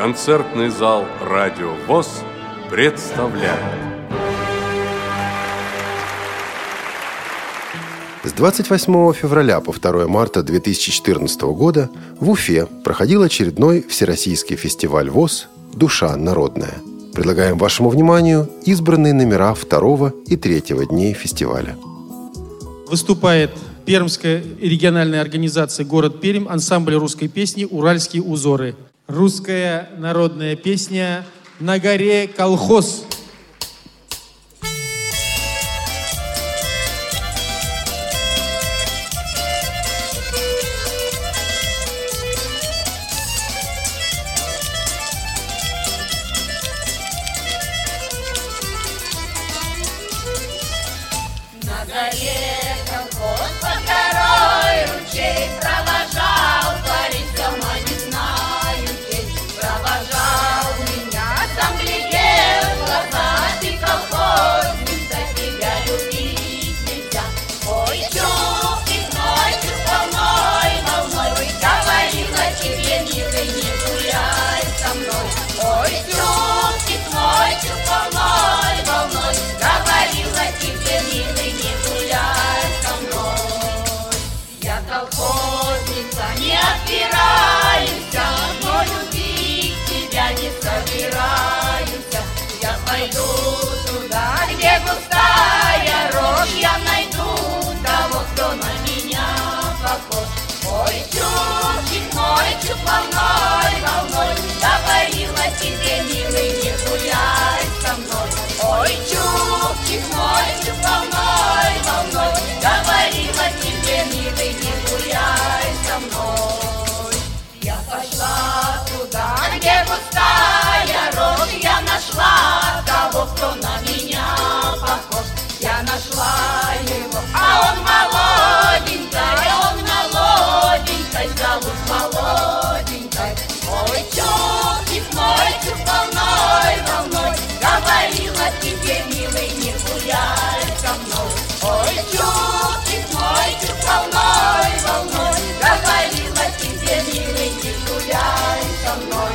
концертный зал «Радио ВОЗ» представляет. С 28 февраля по 2 марта 2014 года в Уфе проходил очередной Всероссийский фестиваль ВОЗ «Душа народная». Предлагаем вашему вниманию избранные номера второго и третьего дней фестиваля. Выступает Пермская региональная организация «Город Пермь», ансамбль русской песни «Уральские узоры». Русская народная песня «На горе колхоз». волной, волной Говорила тебе, милый, не гуляй со мной Ой, чубчик мой, волной, волной Говорила тебе, милый, не гуляй со мной Я пошла туда, где пустая рот Я нашла того, кто нас волной, волной, развалилась Лизочки, все милый, не гуляй со мной.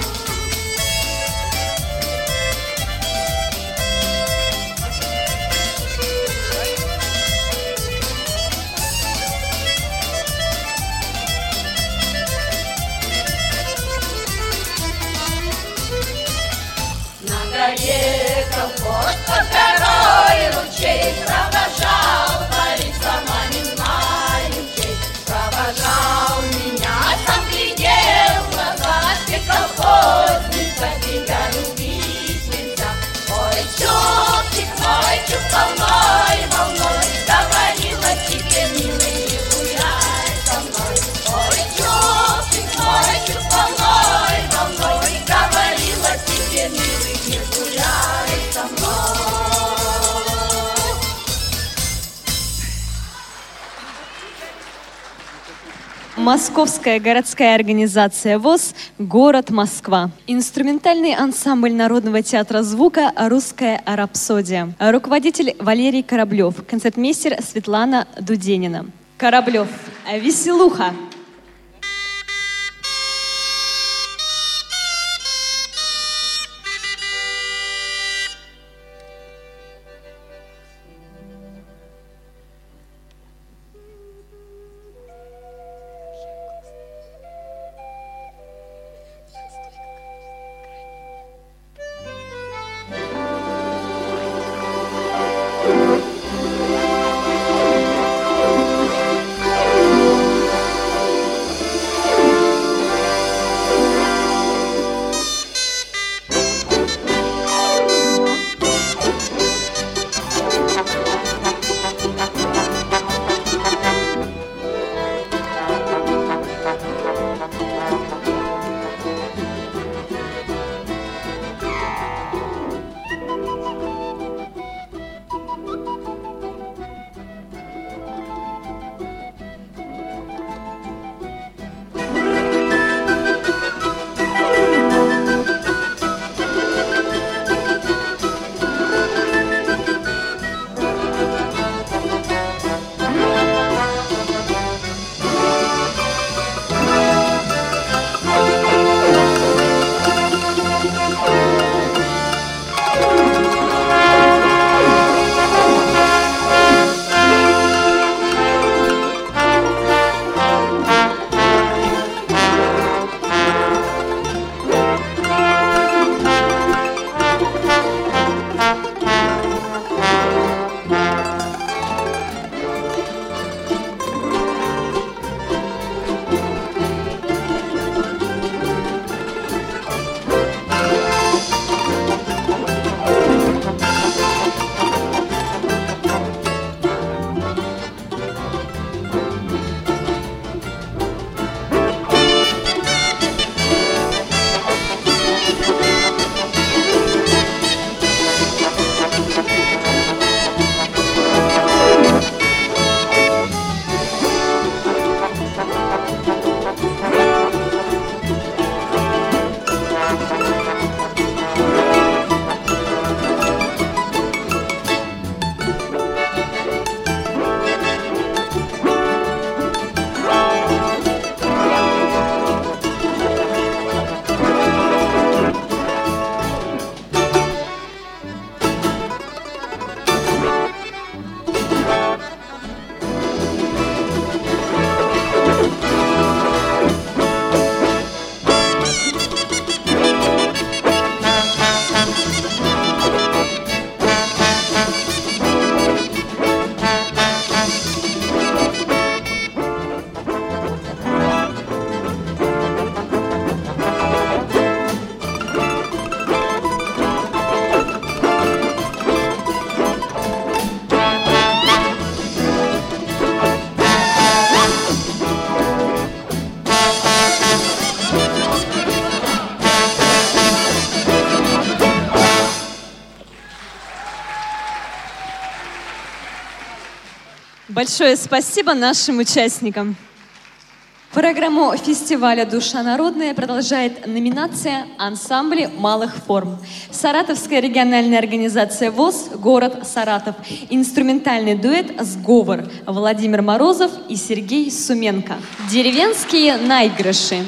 На горе колхоз под горой ручей провожал парень мной. Çok kifayet kalmayma Московская городская организация ВОЗ «Город Москва». Инструментальный ансамбль Народного театра звука «Русская рапсодия». Руководитель Валерий Кораблев. Концертмейстер Светлана Дуденина. Кораблев. Веселуха. Большое спасибо нашим участникам. Программу фестиваля «Душа народная» продолжает номинация «Ансамбли малых форм». Саратовская региональная организация ВОЗ «Город Саратов». Инструментальный дуэт «Сговор» Владимир Морозов и Сергей Суменко. Деревенские наигрыши.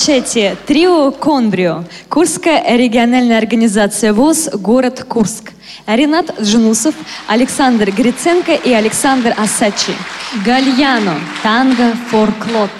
Встречайте трио «Конбрио», Курская региональная организация ВОЗ, город Курск. Ренат Джунусов, Александр Гриценко и Александр Асачи. Гальяно, танго, форклот.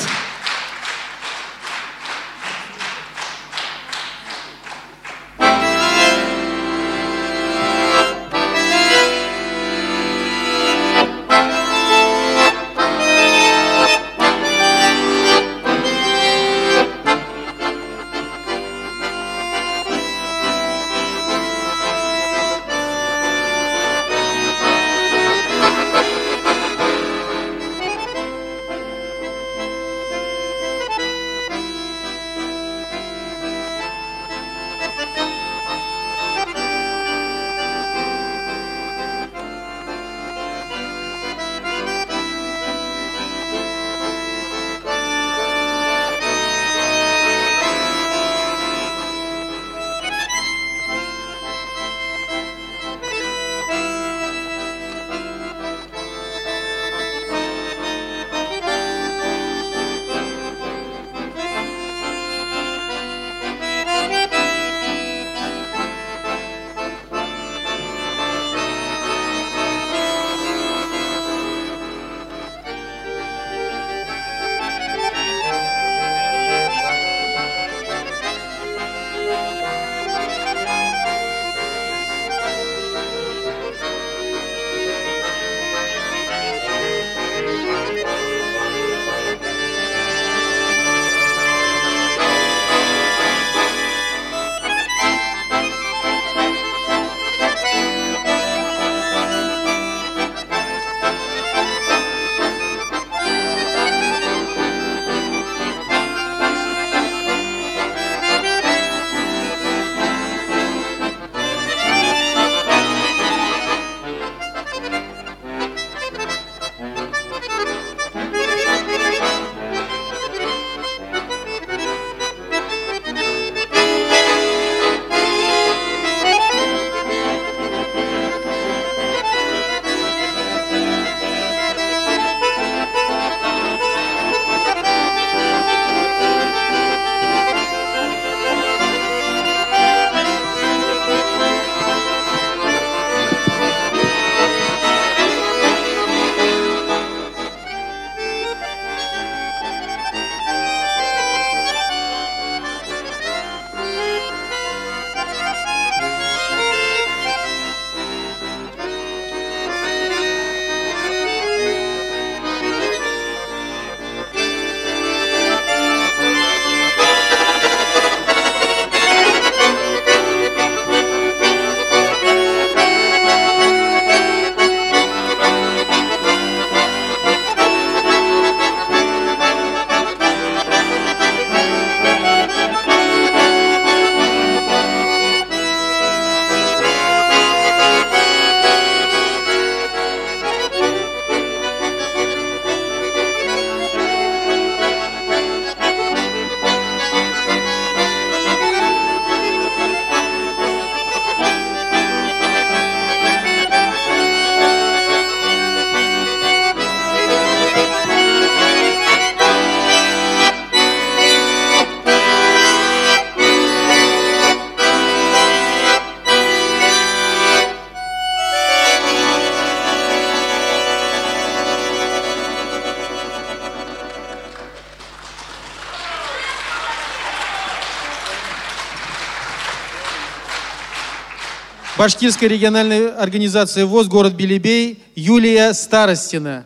Башкирская региональная организация ВОЗ, город Белебей, Юлия Старостина.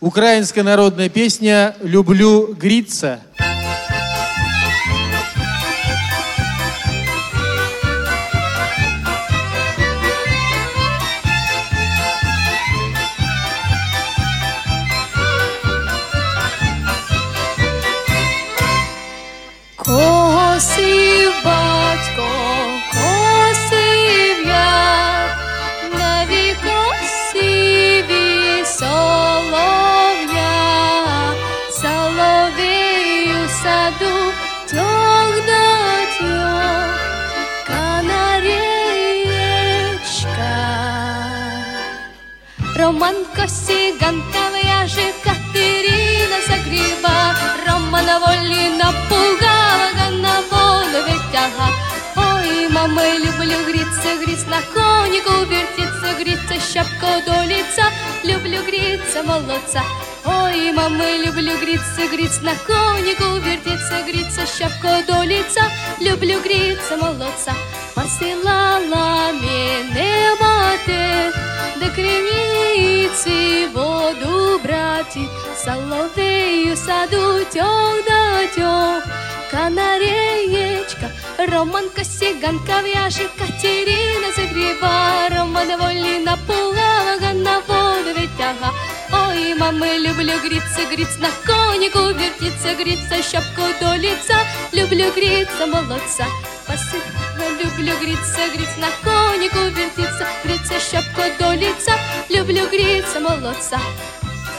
Украинская народная песня «Люблю гриться». Косив батько, Роман Косиганка вяже Катерина загреба Романа волі напугала на воду витяга Ой, мама, люблю гріться, гріться на коніку вертіться, гріться шапку до лица Люблю гріться молодца Ой, мама, люблю гріться, гріться на коніку вертіться, гріться шапку до лица Люблю гріться молодца Посилала мене мати до криниці воду брати, соловею саду тьох да тьох, канареечка, Романка сіганка в'яже, Катерина загріва, Романа волі напугала, на воду витяга. Ой, мамы, люблю гриться, гриться на конику, вертиться, гриться, шапку до лица, люблю гриться, молодца. Посыпно люблю гриться, гриться на конику, вертиться, гриться, шапку до лица, люблю гриться, молодца.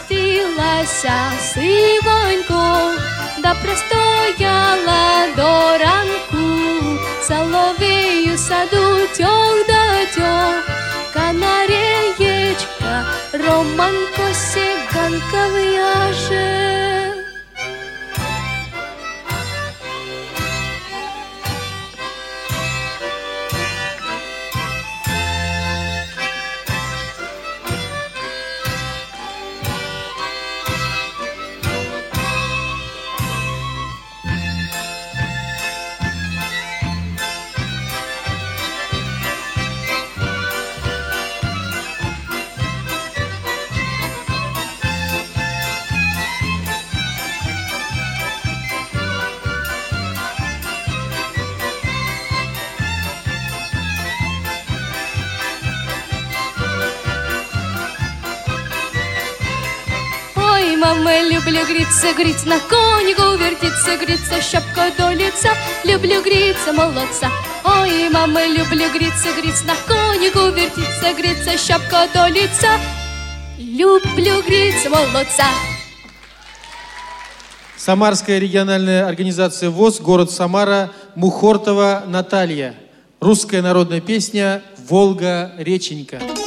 Стилася сивоньку, да простояла до ранку, соловею саду тьох да тьох, канареечка, романко сіганка в'яже. Гриться, гриться на конику, вертиться, гриться, шапка до лица, люблю гриться, молодца. Ой, мама, люблю гриться, гриться на конику, вертиться, гриться, шапка до лица, люблю гриться, молодца. Самарская региональная организация ВОЗ, город Самара, Мухортова Наталья. Русская народная песня «Волга-реченька». Волга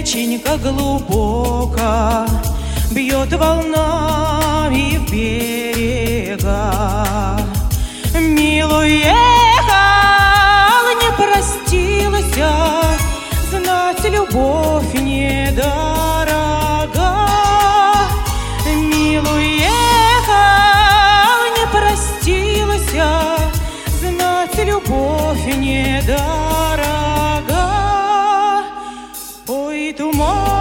реченька глубоко Бьет волнами Ой,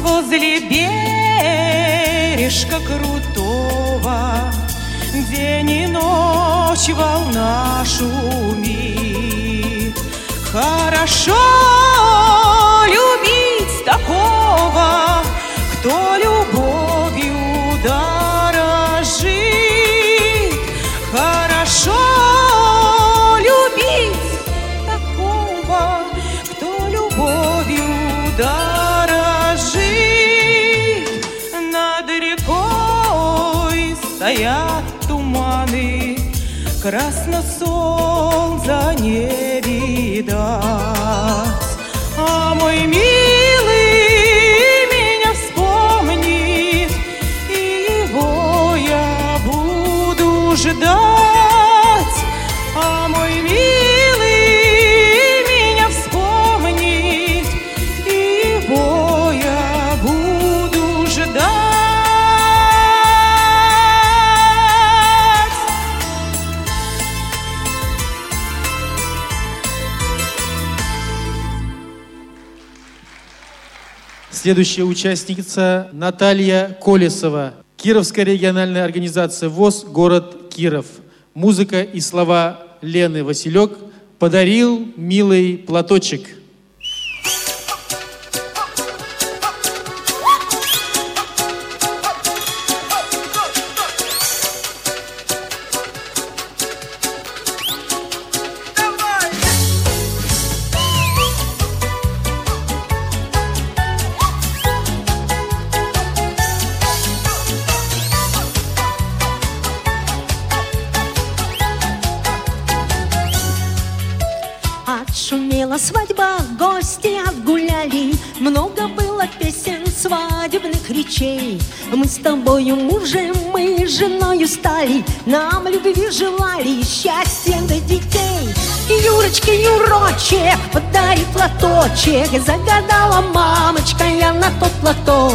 возле бережка крутого. День и ночь волна шумит. Хорошо любить такого, кто любовью стоят туманы, Красно солнца не Следующая участница Наталья Колесова. Кировская региональная организация ВОЗ, город Киров. Музыка и слова Лены Василек «Подарил милый платочек». Мы с тобою мужем, мы женою стали. Нам любви желали, счастья до детей. Юрочка, Юрочек, подари платочек. Загадала мамочка я на тот платок.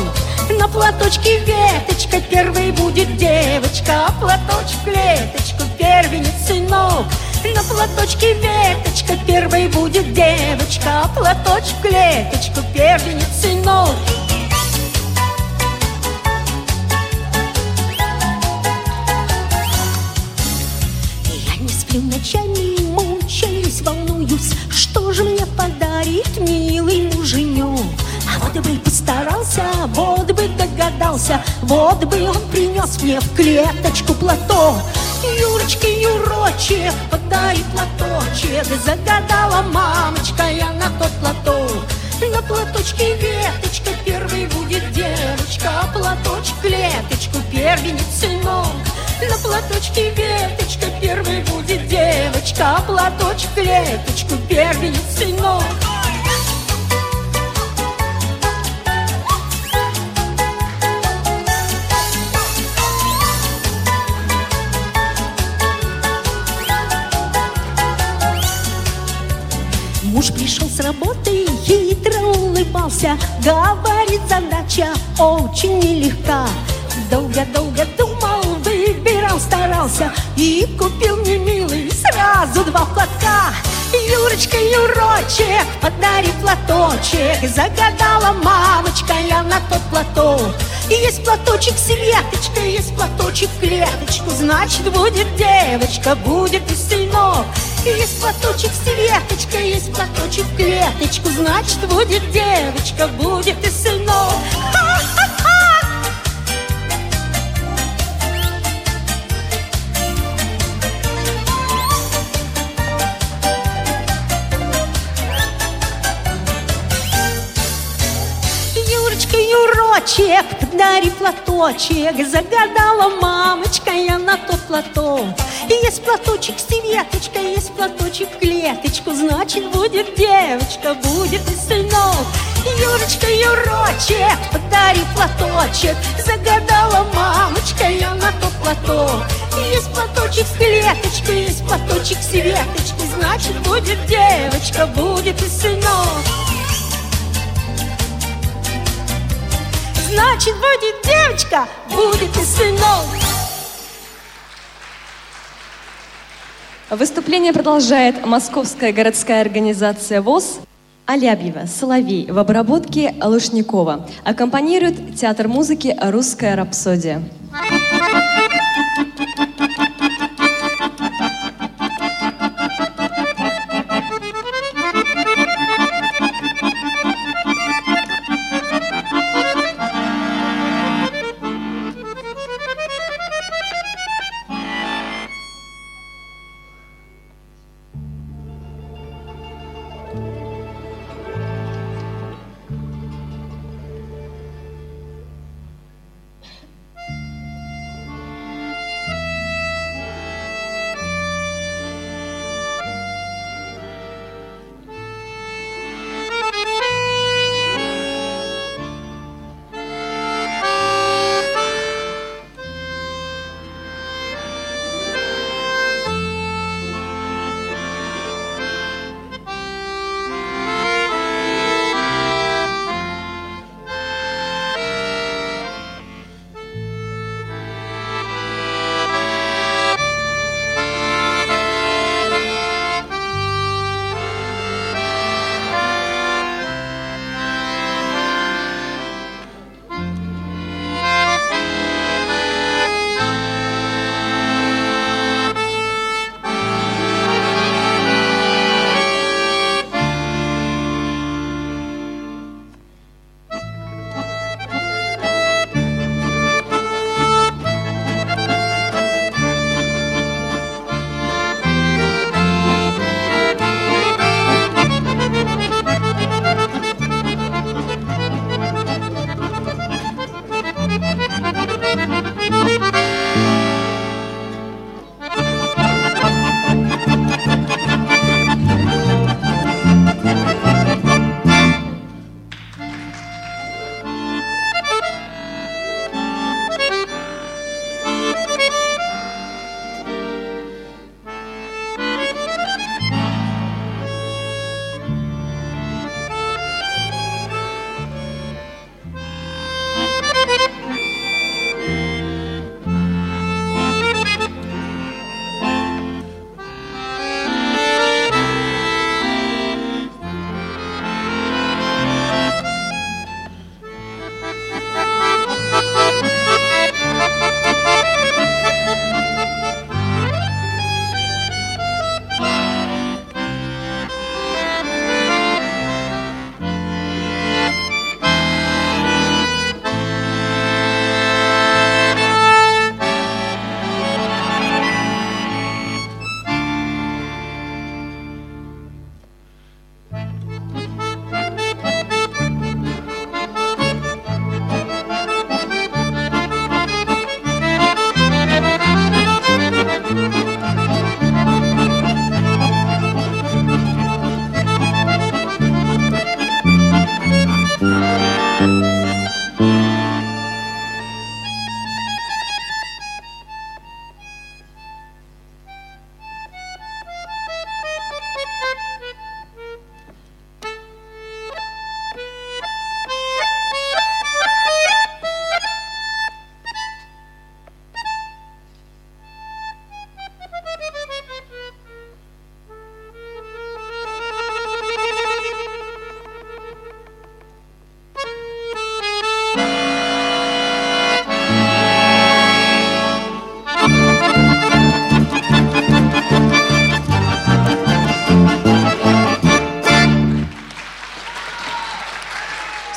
На платочке веточка, первой будет девочка, а платочек клеточку, первенец сынок. На платочке веточка, первой будет девочка, а платочек клеточку, первенец сынок. Вот бы постарался, вот бы догадался, вот бы он принес мне в клеточку платок. Юрочка, Юрочек, подай платочек, загадала мамочка я на тот платок. На платочке веточка, первой будет девочка, а платочек клеточку, первенец сынок. На платочке веточка, первой будет девочка, а платочек клеточку, первенец сынок. Муж пришел с работы, хитро улыбался, Говорит, задача очень нелегка. Долго-долго думал, выбирал, старался. И купил мне, милый, сразу два платка. Юрочка, Юрочек, подари платочек. Загадала мамочка я на тот платок. Есть платочек с есть платочек клеточку. Значит, будет девочка, будет и сынок Есть платочек с веточкой, есть платочек клеточку. Значит, будет девочка, будет и сынок Юрочек, подари платочек. Загадала мамочка я на тот платок. Есть платочек с веточкой, есть платочек клеточку. Значит, будет девочка, будет и сынок. Юрочка, Юрочек, подари платочек. Загадала мамочка я на тот платок. Есть платочек с клеточкой, есть платочек с веточкой Значит, будет девочка, будет и сынок Значит, будет девочка, будет и сынок. Выступление продолжает Московская городская организация ВОЗ. Алябьева, Соловей в обработке Лушникова. Аккомпанирует театр музыки «Русская рапсодия».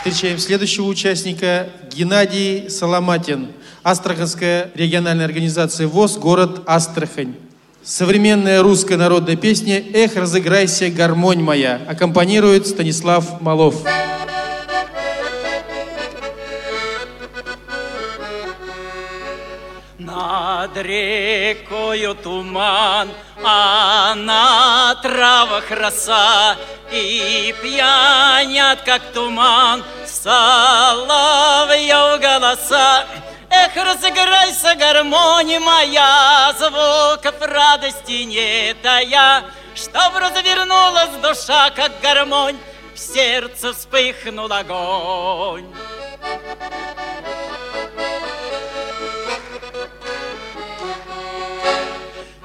Встречаем следующего участника Геннадий Соломатин. Астраханская региональная организация ВОЗ, город Астрахань. Современная русская народная песня «Эх, разыграйся, гармонь моя» аккомпанирует Станислав Малов. Над рекою туман, а на травах роса, И пьянят, как туман, соловьев голоса. Эх, разыграйся, гармония моя, звуков радости не тая, Чтоб развернулась душа, как гармонь, в сердце вспыхнул огонь.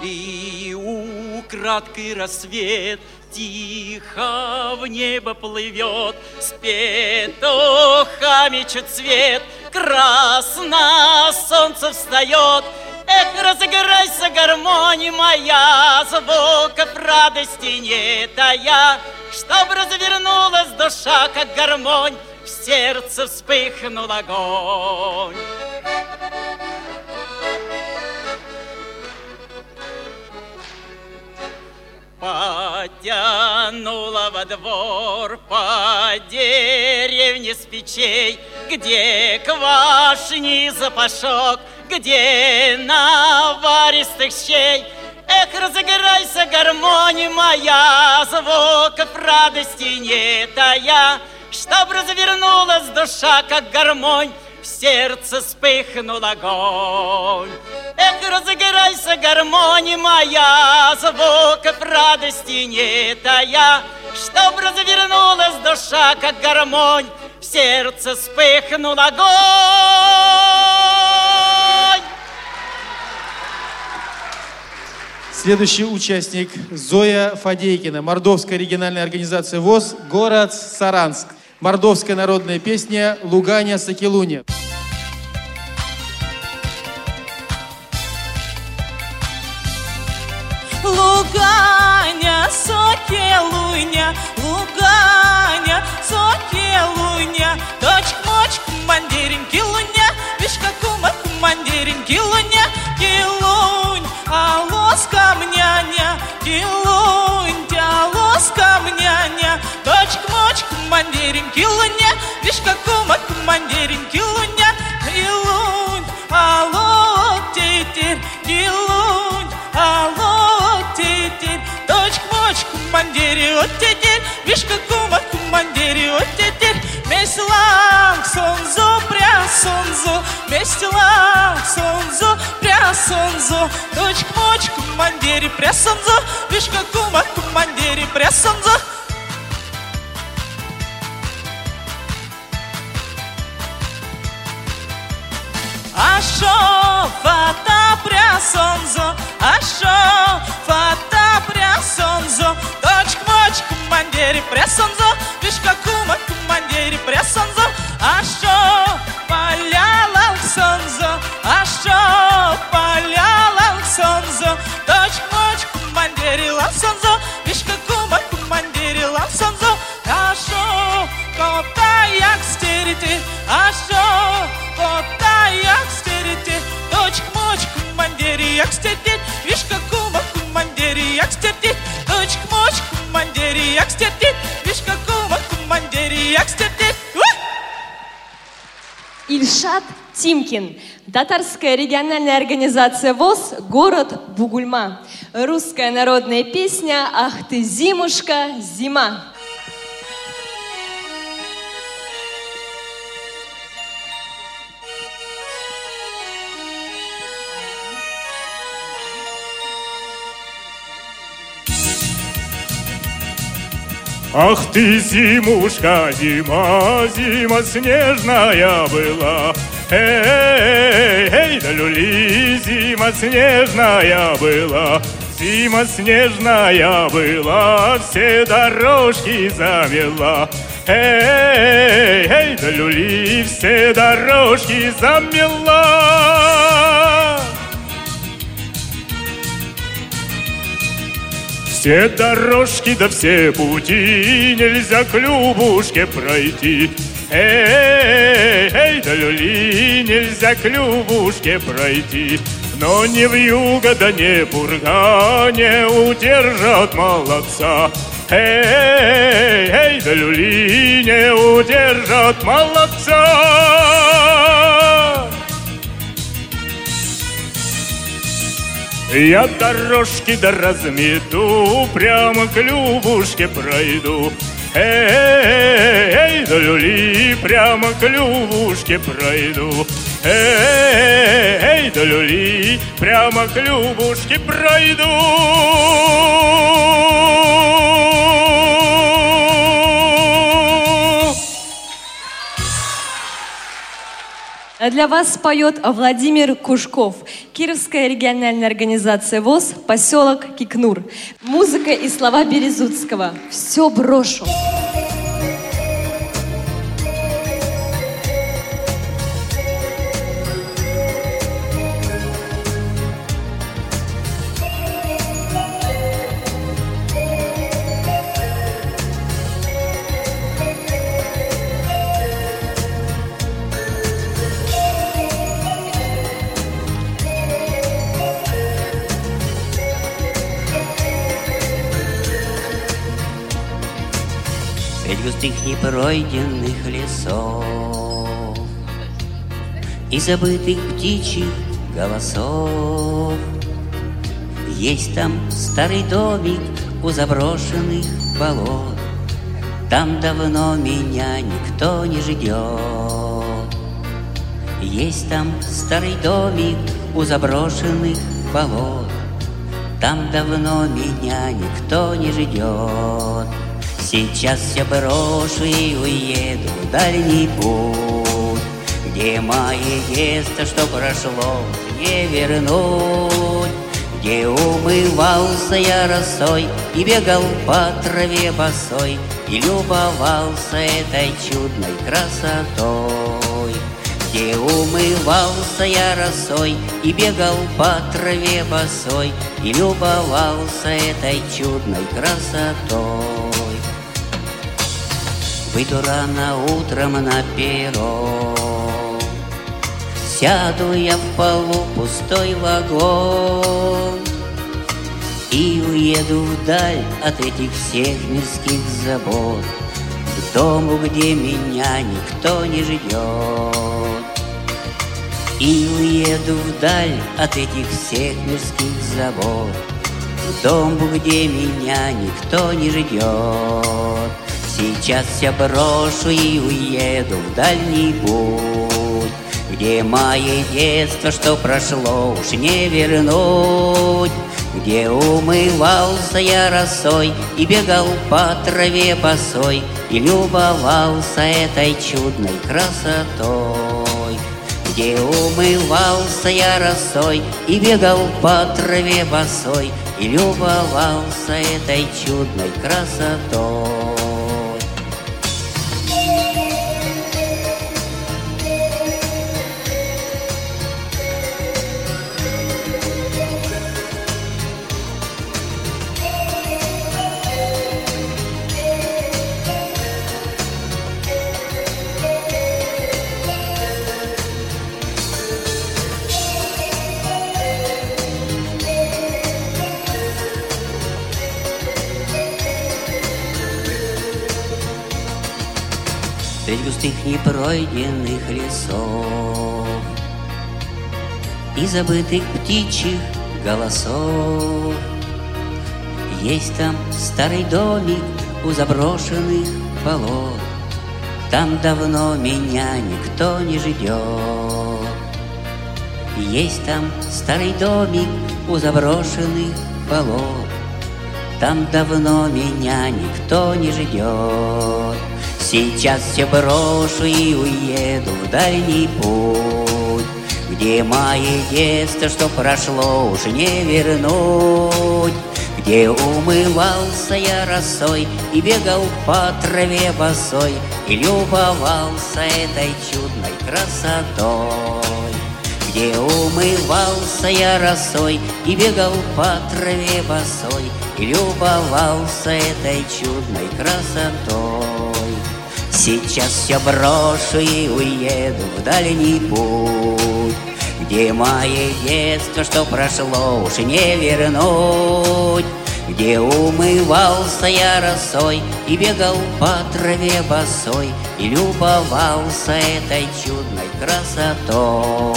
И украдкой рассвет Тихо в небо плывет с петухами чуть цвет, Красно солнце встает, Эх, разыграйся, гармония моя, Звуков радости не тая, Чтоб развернулась душа, как гармонь, В сердце вспыхнул огонь. Потянула во двор по деревне с печей, Где квашни запашок, где наваристых щей. Эх, разыграйся, гармония моя, Звуков радости не тая, Чтоб развернулась душа, как гармонь, В сердце вспыхнул огонь. Эх, разыграйся, гармония моя, Звуков радости не тая, Чтоб развернулась душа, как гармонь, В сердце вспыхнул огонь. Следующий участник Зоя Фадейкина, Мордовская региональная организация ВОЗ, город Саранск. Мордовская народная песня «Луганя Сакелуня». Луганя, сокелуня, луганя, командирин килуня, вишка кума командирин килуня, килунь, а лот тетер, килунь, а лот тетер, дочь моч командири, от тетер, вишка кума командири, от тетер, Месланг сонзо, пря сонзо, Месланг сонзо, пря сонзо, дочь моч командири, пря сонзо, вишка кума командири, пря сонзо. Ашо фата прясонзо, ашо фата прясонзо, дочь моч командири прясонзо, вишка кума командири прясонзо, ашо поляла сонзо, ашо поляла сонзо, дочь моч командири лансонзо, вишка кума командири лансонзо, ашо кота як стерите, ашо як стерите, вишка кума командири як стерите, дочь моч командири як стерите, вишка кума командири як стерите. Ильшат Тимкин. Татарская региональная организация ВОЗ, город Бугульма. Русская народная песня «Ах ты, зимушка, зима». Ах ты, зимушка, зима, зима снежная была. Эй, эй, да люли, зима снежная была. Зима снежная была, все дорожки замела. Эй, эй, да люли, все дорожки замела. Все дорожки да все пути нельзя к Любушке пройти. Эй, эй, да люли, нельзя к Любушке пройти. Но не в юго, да не пурга не удержат молодца. Эй, эй, да люли, не удержат молодца. Я дорожки да размету, прямо к Любушке пройду. Эй, да люли, прямо к Любушке пройду. Эй, да люли, прямо к Любушке пройду. Для вас споет Владимир Кушков, Кировская региональная организация ВОЗ, поселок Кикнур. Музыка и слова Березутского. Все брошу. Средь густых непройденных лесов И забытых птичьих голосов. Есть там старый домик у заброшенных болот. Там давно меня никто не ждет. Есть там старый домик у заброшенных болот. Там давно меня никто не ждет Сейчас я брошу и уеду в дальний путь, Где мое детство, что прошло, не вернуть, Где умывался я росой и бегал по траве босой, И любовался этой чудной красотой. Где умывался я росой и бегал по траве босой, И любовался этой чудной красотой. Выйду рано утром на перрон Сяду я в полу пустой вагон И уеду вдаль от этих всех мирских забот К дому, где меня никто не ждет. И уеду вдаль от этих всех мирских забот К дому, где меня никто не ждет Сейчас я брошу и уеду в дальний путь, Где мое детство, что прошло, уж не вернуть, Где умывался я росой и бегал по траве босой И любовался этой чудной красотой. Где умывался я росой и бегал по траве босой И любовался этой чудной красотой. Средь густых непройденных лесов И забытых птичьих голосов. Есть там старый домик у заброшенных болот Там давно меня никто не ждет. Есть там старый домик у заброшенных болот Там давно меня никто не ждет Сейчас все брошу и уеду в дальний путь, Где мое детство, что прошло, уж не вернуть, Где умывался я росой и бегал по траве босой И любовался этой чудной красотой. Где умывался я росой и бегал по траве босой И любовался этой чудной красотой. Сейчас все брошу и уеду в дальний путь, Где мое детство, что прошло, уж не вернуть, Где умывался я росой и бегал по траве босой И любовался этой чудной красотой.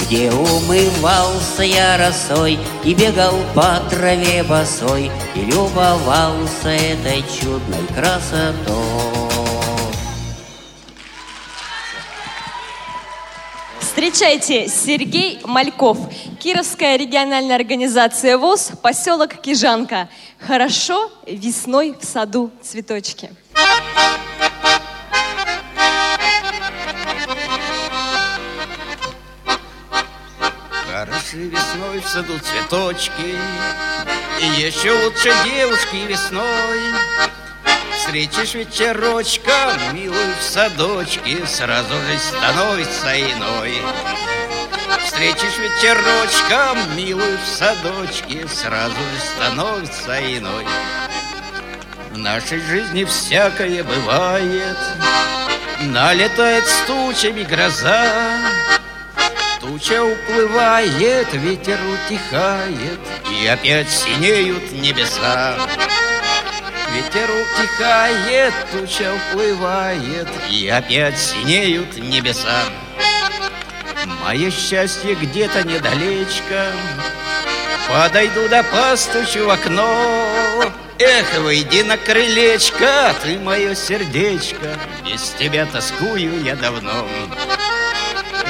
Где умывался я росой и бегал по траве босой И любовался этой чудной красотой. Встречайте, Сергей Мальков, Кировская региональная организация ВОЗ, поселок Кижанка. Хорошо весной в саду цветочки. Хорошо весной в саду цветочки, и еще лучше девушки весной. Встретишь вечерочка, милую в садочке Сразу же становится иной. Встретишь вечерочка, милую в садочке Сразу же становится иной. В нашей жизни всякое бывает. Налетает с тучами гроза. Туча уплывает, ветер утихает И опять синеют небеса Ветер утихает, туча уплывает И опять синеют небеса. Мое счастье где-то недалечко. Подойду да постучу в окно. Эх, выйди на крылечко, ты мое сердечко. Без тебя тоскую я давно.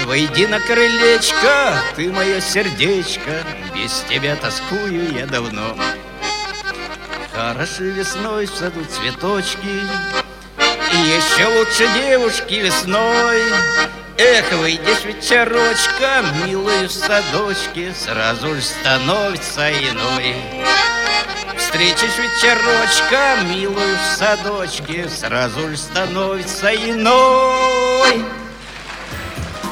Выйди на крылечко, ты мое сердечко. Без тебя тоскую я давно Хороши весной в саду цветочки. И еще лучше девушки весной. Эх, выйдешь вечерочка, милый в садочке Сразу же становится иной. Встретишь вечерочка, милую в садочке Сразу же становится иной.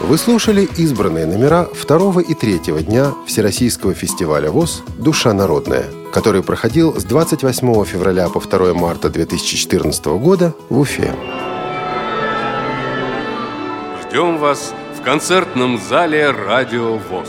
Вы слушали избранные номера второго и третьего дня Всероссийского фестиваля ВОЗ «Душа народная», который проходил с 28 февраля по 2 марта 2014 года в Уфе. Ждем вас в концертном зале «Радио ВОЗ».